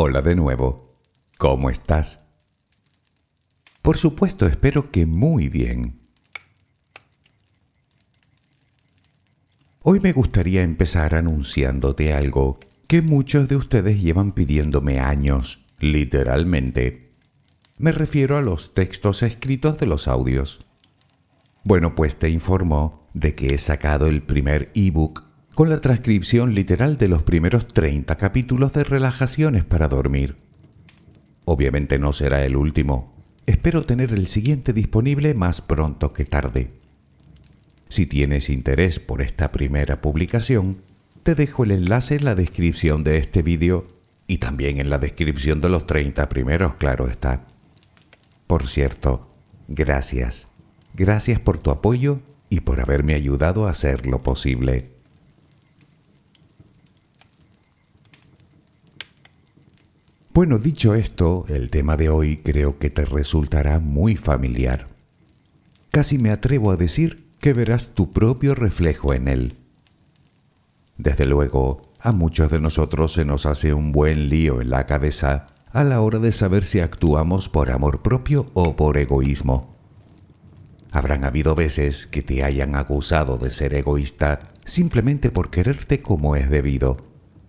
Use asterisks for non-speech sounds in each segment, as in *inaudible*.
Hola de nuevo. ¿Cómo estás? Por supuesto, espero que muy bien. Hoy me gustaría empezar anunciándote algo que muchos de ustedes llevan pidiéndome años, literalmente. Me refiero a los textos escritos de los audios. Bueno, pues te informo de que he sacado el primer ebook con la transcripción literal de los primeros 30 capítulos de Relajaciones para dormir. Obviamente no será el último. Espero tener el siguiente disponible más pronto que tarde. Si tienes interés por esta primera publicación, te dejo el enlace en la descripción de este vídeo y también en la descripción de los 30 primeros, claro está. Por cierto, gracias. Gracias por tu apoyo y por haberme ayudado a hacer lo posible. Bueno, dicho esto, el tema de hoy creo que te resultará muy familiar. Casi me atrevo a decir que verás tu propio reflejo en él. Desde luego, a muchos de nosotros se nos hace un buen lío en la cabeza a la hora de saber si actuamos por amor propio o por egoísmo. Habrán habido veces que te hayan acusado de ser egoísta simplemente por quererte como es debido,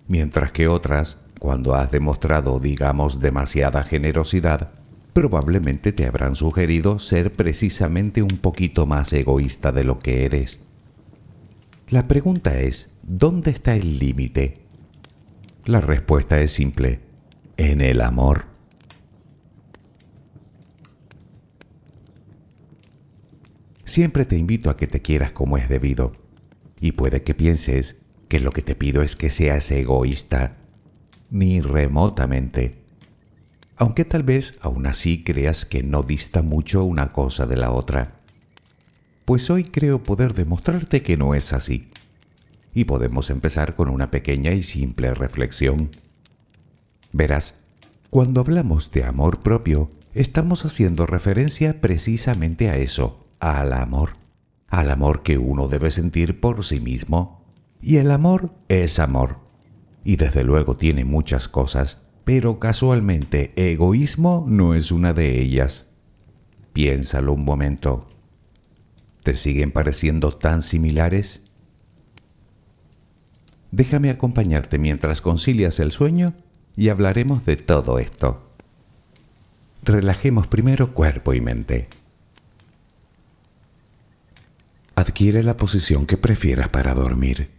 mientras que otras, cuando has demostrado, digamos, demasiada generosidad, probablemente te habrán sugerido ser precisamente un poquito más egoísta de lo que eres. La pregunta es, ¿dónde está el límite? La respuesta es simple, en el amor. Siempre te invito a que te quieras como es debido, y puede que pienses que lo que te pido es que seas egoísta, ni remotamente aunque tal vez aún así creas que no dista mucho una cosa de la otra. Pues hoy creo poder demostrarte que no es así. Y podemos empezar con una pequeña y simple reflexión. Verás, cuando hablamos de amor propio, estamos haciendo referencia precisamente a eso, al amor, al amor que uno debe sentir por sí mismo. Y el amor es amor. Y desde luego tiene muchas cosas, pero casualmente egoísmo no es una de ellas. Piénsalo un momento. ¿Te siguen pareciendo tan similares? Déjame acompañarte mientras concilias el sueño y hablaremos de todo esto. Relajemos primero cuerpo y mente. Adquiere la posición que prefieras para dormir.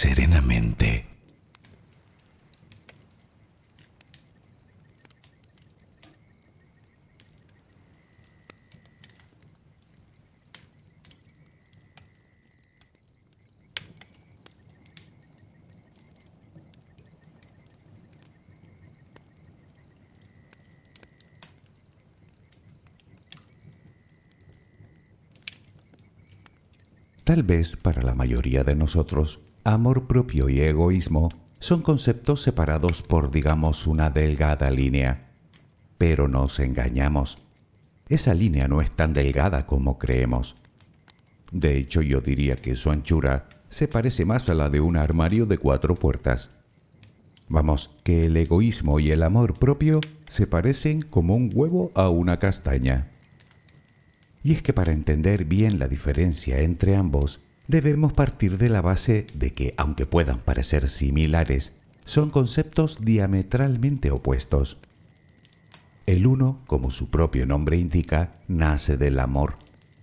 serenamente. Tal vez para la mayoría de nosotros Amor propio y egoísmo son conceptos separados por, digamos, una delgada línea. Pero nos engañamos. Esa línea no es tan delgada como creemos. De hecho, yo diría que su anchura se parece más a la de un armario de cuatro puertas. Vamos, que el egoísmo y el amor propio se parecen como un huevo a una castaña. Y es que para entender bien la diferencia entre ambos, debemos partir de la base de que, aunque puedan parecer similares, son conceptos diametralmente opuestos. El uno, como su propio nombre indica, nace del amor,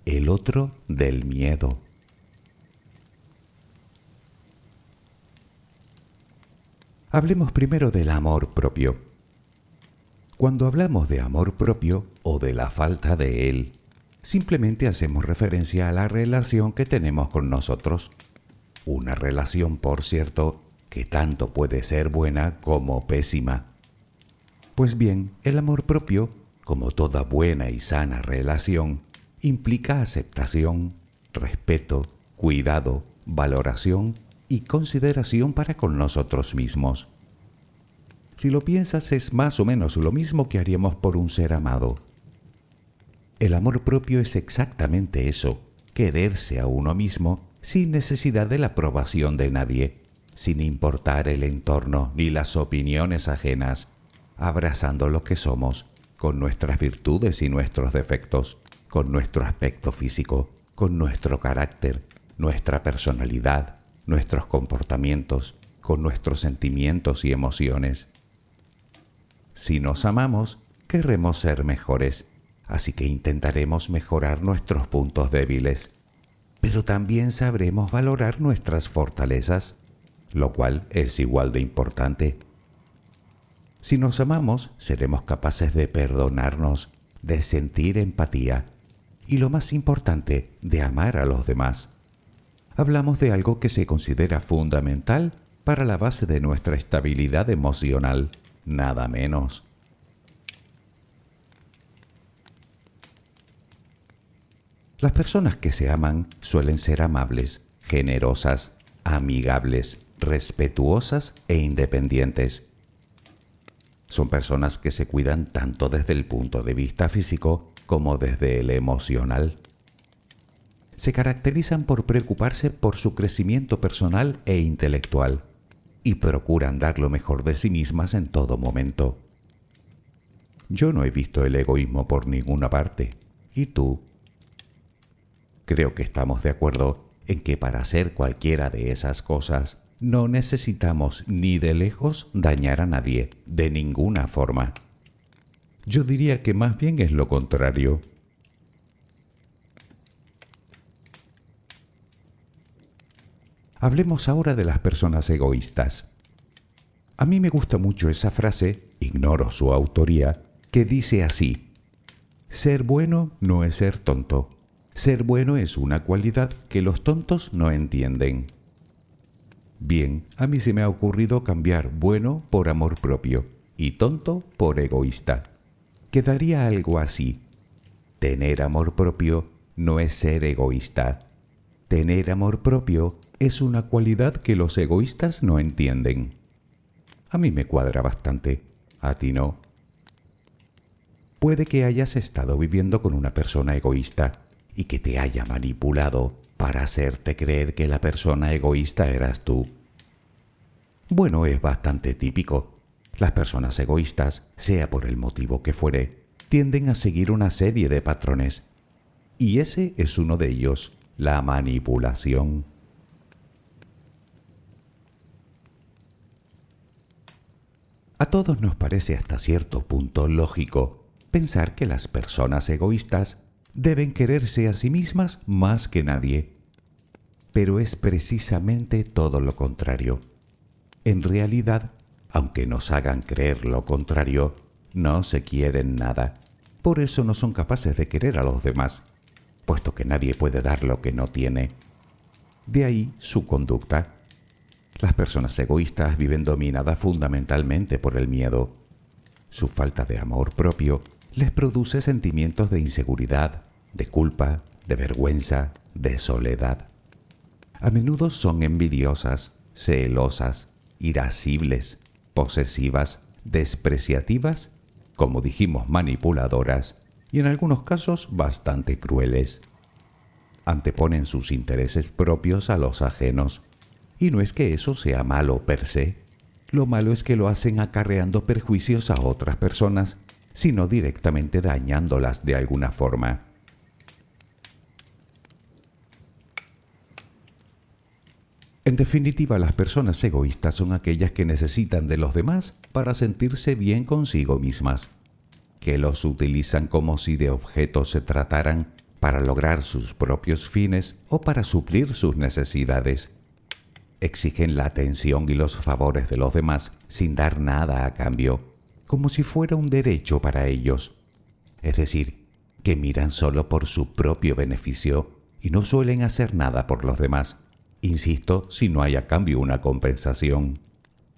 el otro del miedo. Hablemos primero del amor propio. Cuando hablamos de amor propio o de la falta de él, simplemente hacemos referencia a la relación que tenemos con nosotros. Una relación, por cierto, que tanto puede ser buena como pésima. Pues bien, el amor propio, como toda buena y sana relación, implica aceptación, respeto, cuidado, valoración y consideración para con nosotros mismos. Si lo piensas es más o menos lo mismo que haríamos por un ser amado. El amor propio es exactamente eso, quererse a uno mismo sin necesidad de la aprobación de nadie, sin importar el entorno ni las opiniones ajenas, abrazando lo que somos, con nuestras virtudes y nuestros defectos, con nuestro aspecto físico, con nuestro carácter, nuestra personalidad, nuestros comportamientos, con nuestros sentimientos y emociones. Si nos amamos, querremos ser mejores así que intentaremos mejorar nuestros puntos débiles, pero también sabremos valorar nuestras fortalezas, lo cual es igual de importante. Si nos amamos, seremos capaces de perdonarnos, de sentir empatía, y lo más importante, de amar a los demás. Hablamos de algo que se considera fundamental para la base de nuestra estabilidad emocional, nada menos. Las personas que se aman suelen ser amables, generosas, amigables, respetuosas e independientes. Son personas que se cuidan tanto desde el punto de vista físico como desde el emocional. Se caracterizan por preocuparse por su crecimiento personal e intelectual y procuran dar lo mejor de sí mismas en todo momento. Yo no he visto el egoísmo por ninguna parte. ¿Y tú? Creo que estamos de acuerdo en que para hacer cualquiera de esas cosas no necesitamos ni de lejos dañar a nadie, de ninguna forma. Yo diría que más bien es lo contrario. Hablemos ahora de las personas egoístas. A mí me gusta mucho esa frase, ignoro su autoría, que dice así, ser bueno no es ser tonto. Ser bueno es una cualidad que los tontos no entienden. Bien, a mí se me ha ocurrido cambiar bueno por amor propio y tonto por egoísta. Quedaría algo así. Tener amor propio no es ser egoísta. Tener amor propio es una cualidad que los egoístas no entienden. A mí me cuadra bastante, a ti no. Puede que hayas estado viviendo con una persona egoísta y que te haya manipulado para hacerte creer que la persona egoísta eras tú. Bueno, es bastante típico. Las personas egoístas, sea por el motivo que fuere, tienden a seguir una serie de patrones. Y ese es uno de ellos, la manipulación. A todos nos parece hasta cierto punto lógico pensar que las personas egoístas deben quererse a sí mismas más que nadie. Pero es precisamente todo lo contrario. En realidad, aunque nos hagan creer lo contrario, no se quieren nada. Por eso no son capaces de querer a los demás, puesto que nadie puede dar lo que no tiene. De ahí su conducta. Las personas egoístas viven dominadas fundamentalmente por el miedo. Su falta de amor propio les produce sentimientos de inseguridad, de culpa, de vergüenza, de soledad. A menudo son envidiosas, celosas, irascibles, posesivas, despreciativas, como dijimos manipuladoras y en algunos casos bastante crueles. Anteponen sus intereses propios a los ajenos. Y no es que eso sea malo per se. Lo malo es que lo hacen acarreando perjuicios a otras personas sino directamente dañándolas de alguna forma. En definitiva, las personas egoístas son aquellas que necesitan de los demás para sentirse bien consigo mismas, que los utilizan como si de objetos se trataran para lograr sus propios fines o para suplir sus necesidades. Exigen la atención y los favores de los demás sin dar nada a cambio como si fuera un derecho para ellos. Es decir, que miran solo por su propio beneficio y no suelen hacer nada por los demás. Insisto, si no hay a cambio una compensación.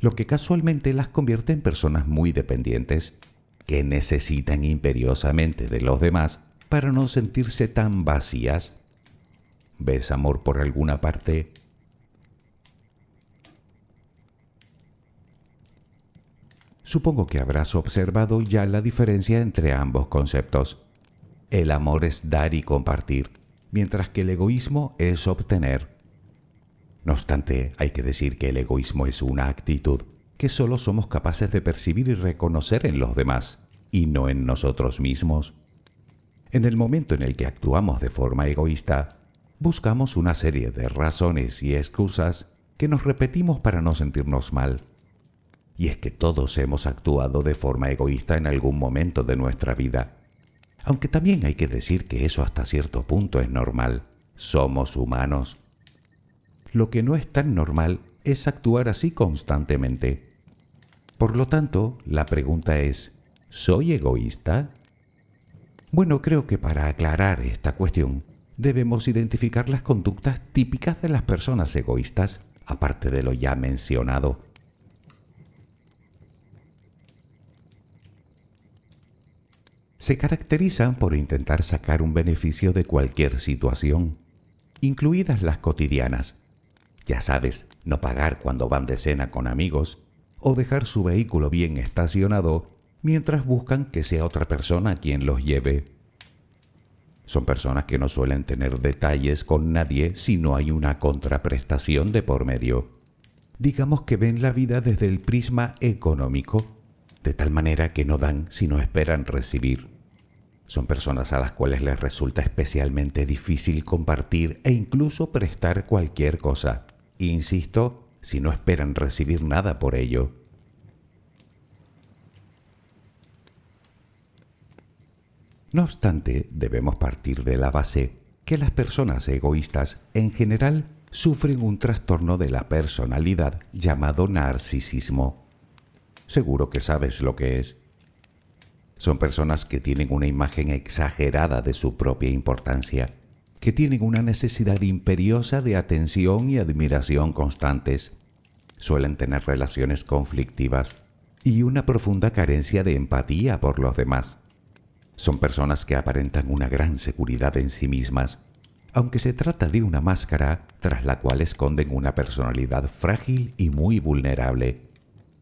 Lo que casualmente las convierte en personas muy dependientes, que necesitan imperiosamente de los demás para no sentirse tan vacías. ¿Ves amor por alguna parte? Supongo que habrás observado ya la diferencia entre ambos conceptos. El amor es dar y compartir, mientras que el egoísmo es obtener. No obstante, hay que decir que el egoísmo es una actitud que solo somos capaces de percibir y reconocer en los demás, y no en nosotros mismos. En el momento en el que actuamos de forma egoísta, buscamos una serie de razones y excusas que nos repetimos para no sentirnos mal y es que todos hemos actuado de forma egoísta en algún momento de nuestra vida. Aunque también hay que decir que eso hasta cierto punto es normal. Somos humanos. Lo que no es tan normal es actuar así constantemente. Por lo tanto, la pregunta es, ¿soy egoísta? Bueno, creo que para aclarar esta cuestión debemos identificar las conductas típicas de las personas egoístas, aparte de lo ya mencionado. Se caracterizan por intentar sacar un beneficio de cualquier situación, incluidas las cotidianas. Ya sabes, no pagar cuando van de cena con amigos o dejar su vehículo bien estacionado mientras buscan que sea otra persona quien los lleve. Son personas que no suelen tener detalles con nadie si no hay una contraprestación de por medio. Digamos que ven la vida desde el prisma económico, de tal manera que no dan si no esperan recibir. Son personas a las cuales les resulta especialmente difícil compartir e incluso prestar cualquier cosa. Insisto, si no esperan recibir nada por ello. No obstante, debemos partir de la base que las personas egoístas en general sufren un trastorno de la personalidad llamado narcisismo. Seguro que sabes lo que es. Son personas que tienen una imagen exagerada de su propia importancia, que tienen una necesidad imperiosa de atención y admiración constantes. Suelen tener relaciones conflictivas y una profunda carencia de empatía por los demás. Son personas que aparentan una gran seguridad en sí mismas, aunque se trata de una máscara tras la cual esconden una personalidad frágil y muy vulnerable,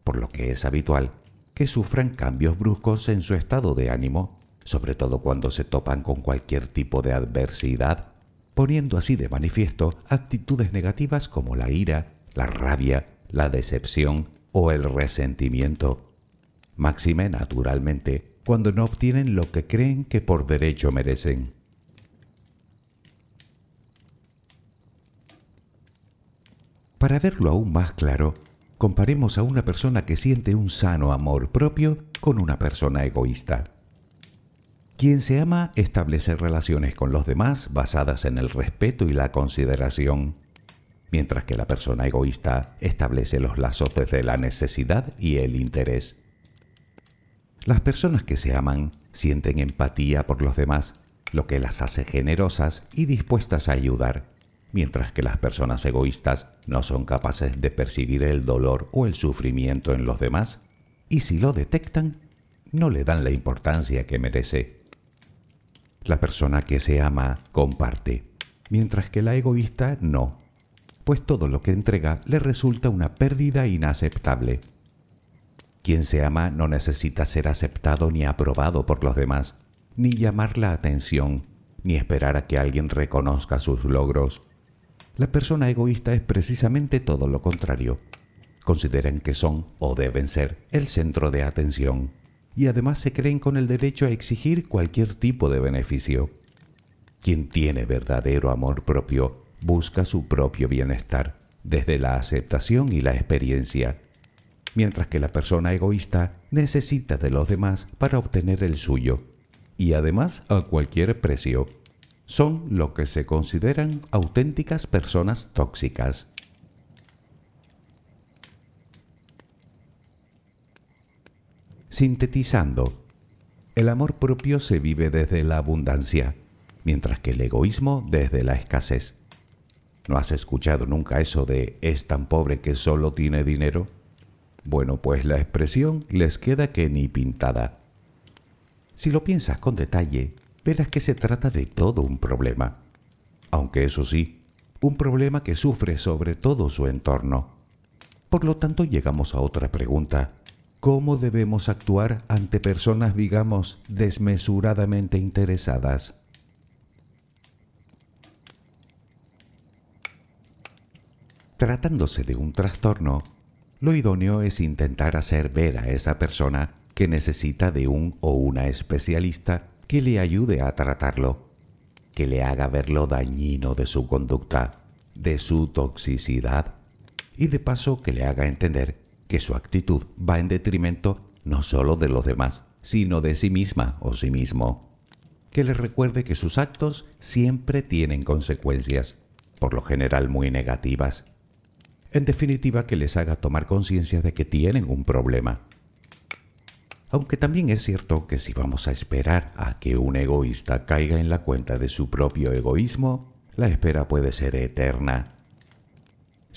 por lo que es habitual que sufran cambios bruscos en su estado de ánimo, sobre todo cuando se topan con cualquier tipo de adversidad, poniendo así de manifiesto actitudes negativas como la ira, la rabia, la decepción o el resentimiento. Máxime, naturalmente, cuando no obtienen lo que creen que por derecho merecen. Para verlo aún más claro, comparemos a una persona que siente un sano amor propio con una persona egoísta. Quien se ama establece relaciones con los demás basadas en el respeto y la consideración, mientras que la persona egoísta establece los lazos desde la necesidad y el interés. Las personas que se aman sienten empatía por los demás, lo que las hace generosas y dispuestas a ayudar, mientras que las personas egoístas no son capaces de percibir el dolor o el sufrimiento en los demás, y si lo detectan, no le dan la importancia que merece. La persona que se ama comparte, mientras que la egoísta no, pues todo lo que entrega le resulta una pérdida inaceptable. Quien se ama no necesita ser aceptado ni aprobado por los demás, ni llamar la atención, ni esperar a que alguien reconozca sus logros. La persona egoísta es precisamente todo lo contrario. Consideran que son o deben ser el centro de atención y además se creen con el derecho a exigir cualquier tipo de beneficio. Quien tiene verdadero amor propio busca su propio bienestar desde la aceptación y la experiencia mientras que la persona egoísta necesita de los demás para obtener el suyo, y además a cualquier precio. Son lo que se consideran auténticas personas tóxicas. Sintetizando, el amor propio se vive desde la abundancia, mientras que el egoísmo desde la escasez. ¿No has escuchado nunca eso de es tan pobre que solo tiene dinero? Bueno, pues la expresión les queda que ni pintada. Si lo piensas con detalle, verás que se trata de todo un problema. Aunque eso sí, un problema que sufre sobre todo su entorno. Por lo tanto, llegamos a otra pregunta. ¿Cómo debemos actuar ante personas, digamos, desmesuradamente interesadas? Tratándose de un trastorno, lo idóneo es intentar hacer ver a esa persona que necesita de un o una especialista que le ayude a tratarlo, que le haga ver lo dañino de su conducta, de su toxicidad y de paso que le haga entender que su actitud va en detrimento no solo de los demás, sino de sí misma o sí mismo. Que le recuerde que sus actos siempre tienen consecuencias, por lo general muy negativas, en definitiva, que les haga tomar conciencia de que tienen un problema. Aunque también es cierto que si vamos a esperar a que un egoísta caiga en la cuenta de su propio egoísmo, la espera puede ser eterna.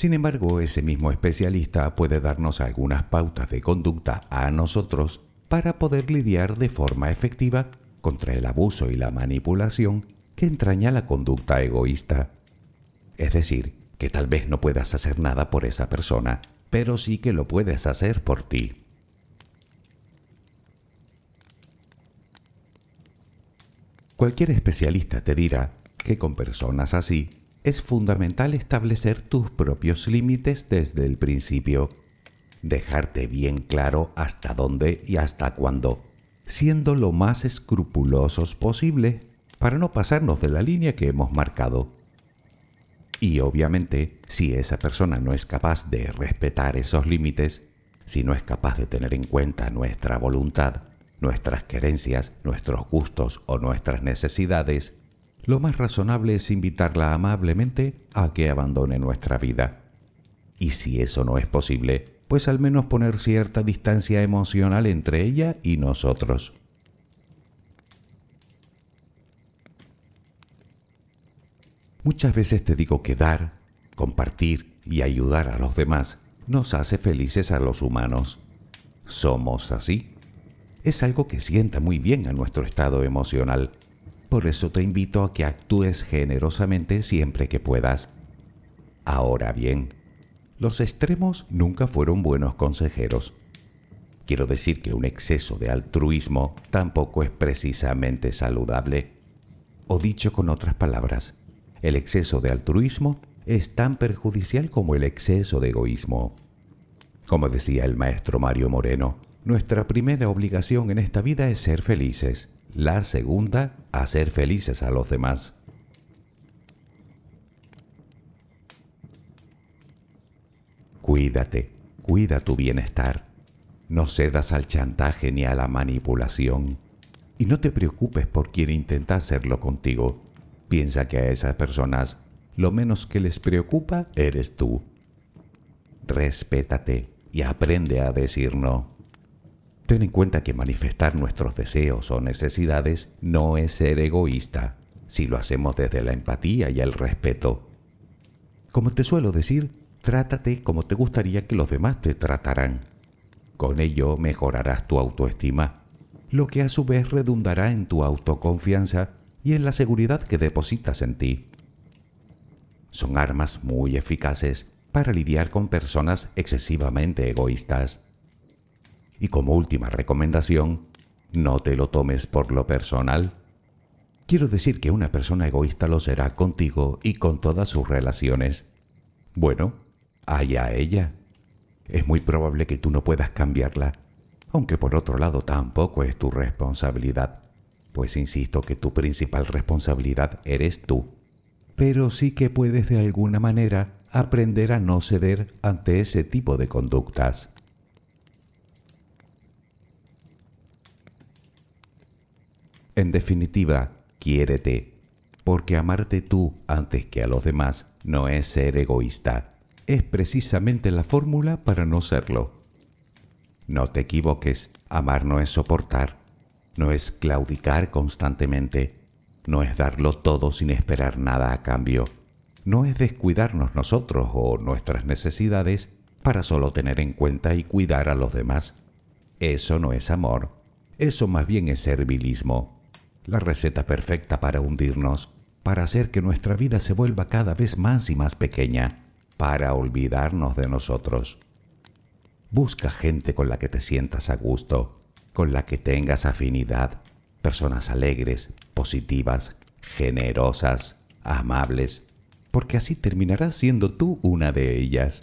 Sin embargo, ese mismo especialista puede darnos algunas pautas de conducta a nosotros para poder lidiar de forma efectiva contra el abuso y la manipulación que entraña la conducta egoísta. Es decir, que tal vez no puedas hacer nada por esa persona, pero sí que lo puedes hacer por ti. Cualquier especialista te dirá que con personas así es fundamental establecer tus propios límites desde el principio, dejarte bien claro hasta dónde y hasta cuándo, siendo lo más escrupulosos posible para no pasarnos de la línea que hemos marcado. Y obviamente, si esa persona no es capaz de respetar esos límites, si no es capaz de tener en cuenta nuestra voluntad, nuestras querencias, nuestros gustos o nuestras necesidades, lo más razonable es invitarla amablemente a que abandone nuestra vida. Y si eso no es posible, pues al menos poner cierta distancia emocional entre ella y nosotros. Muchas veces te digo que dar, compartir y ayudar a los demás nos hace felices a los humanos. Somos así. Es algo que sienta muy bien a nuestro estado emocional. Por eso te invito a que actúes generosamente siempre que puedas. Ahora bien, los extremos nunca fueron buenos consejeros. Quiero decir que un exceso de altruismo tampoco es precisamente saludable. O dicho con otras palabras, el exceso de altruismo es tan perjudicial como el exceso de egoísmo. Como decía el maestro Mario Moreno, nuestra primera obligación en esta vida es ser felices, la segunda, hacer felices a los demás. Cuídate, cuida tu bienestar. No cedas al chantaje ni a la manipulación. Y no te preocupes por quien intenta hacerlo contigo piensa que a esas personas lo menos que les preocupa eres tú. Respétate y aprende a decir no. Ten en cuenta que manifestar nuestros deseos o necesidades no es ser egoísta si lo hacemos desde la empatía y el respeto. Como te suelo decir, trátate como te gustaría que los demás te trataran. Con ello mejorarás tu autoestima, lo que a su vez redundará en tu autoconfianza y en la seguridad que depositas en ti. Son armas muy eficaces para lidiar con personas excesivamente egoístas. Y como última recomendación, no te lo tomes por lo personal. Quiero decir que una persona egoísta lo será contigo y con todas sus relaciones. Bueno, allá ella. Es muy probable que tú no puedas cambiarla, aunque por otro lado tampoco es tu responsabilidad pues insisto que tu principal responsabilidad eres tú, pero sí que puedes de alguna manera aprender a no ceder ante ese tipo de conductas. En definitiva, quiérete, porque amarte tú antes que a los demás no es ser egoísta, es precisamente la fórmula para no serlo. No te equivoques, amar no es soportar, no es claudicar constantemente, no es darlo todo sin esperar nada a cambio, no es descuidarnos nosotros o nuestras necesidades para solo tener en cuenta y cuidar a los demás. Eso no es amor, eso más bien es servilismo, la receta perfecta para hundirnos, para hacer que nuestra vida se vuelva cada vez más y más pequeña, para olvidarnos de nosotros. Busca gente con la que te sientas a gusto, con la que tengas afinidad, personas alegres, positivas, generosas, amables, porque así terminarás siendo tú una de ellas.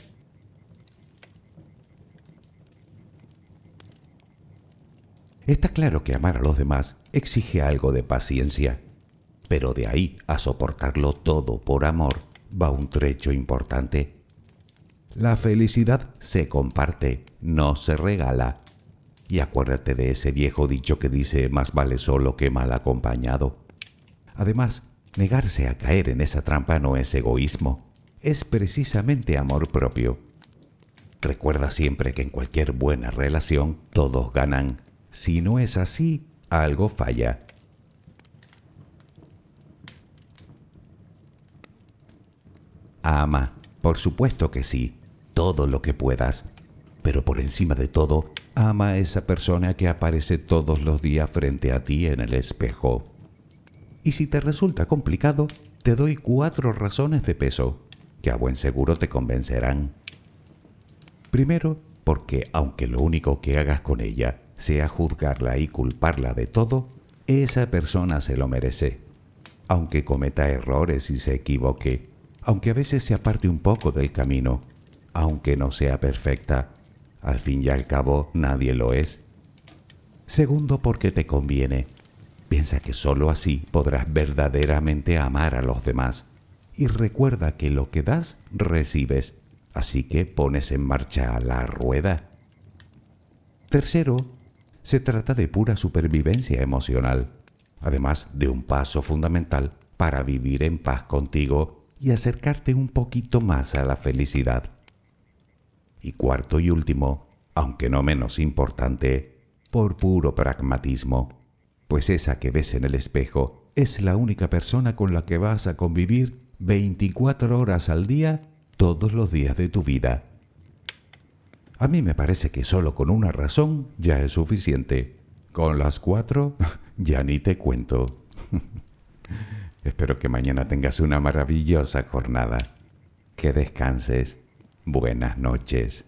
Está claro que amar a los demás exige algo de paciencia, pero de ahí a soportarlo todo por amor va un trecho importante. La felicidad se comparte, no se regala. Y acuérdate de ese viejo dicho que dice más vale solo que mal acompañado. Además, negarse a caer en esa trampa no es egoísmo, es precisamente amor propio. Recuerda siempre que en cualquier buena relación todos ganan, Si no es así, algo falla. Ama, por supuesto que sí, todo lo que puedas, pero por encima de todo, ama a esa persona que aparece todos los días frente a ti en el espejo. Y si te resulta complicado, te doy cuatro razones de peso, que a buen seguro te convencerán. Primero, porque aunque lo único que hagas con ella sea juzgarla y culparla de todo, esa persona se lo merece. Aunque cometa errores y se equivoque, aunque a veces se aparte un poco del camino, aunque no sea perfecta, al fin y al cabo nadie lo es. Segundo, porque te conviene. Piensa que sólo así podrás verdaderamente amar a los demás. Y recuerda que lo que das, recibes. Así que pones en marcha la rueda. Tercero, se trata de pura supervivencia emocional, además de un paso fundamental para vivir en paz contigo y acercarte un poquito más a la felicidad. Y cuarto y último, aunque no menos importante, por puro pragmatismo, pues esa que ves en el espejo es la única persona con la que vas a convivir 24 horas al día todos los días de tu vida. A mí me parece que solo con una razón ya es suficiente. Con las cuatro *laughs* ya ni te cuento. *laughs* Espero que mañana tengas una maravillosa jornada. Que descanses. Buenas noches.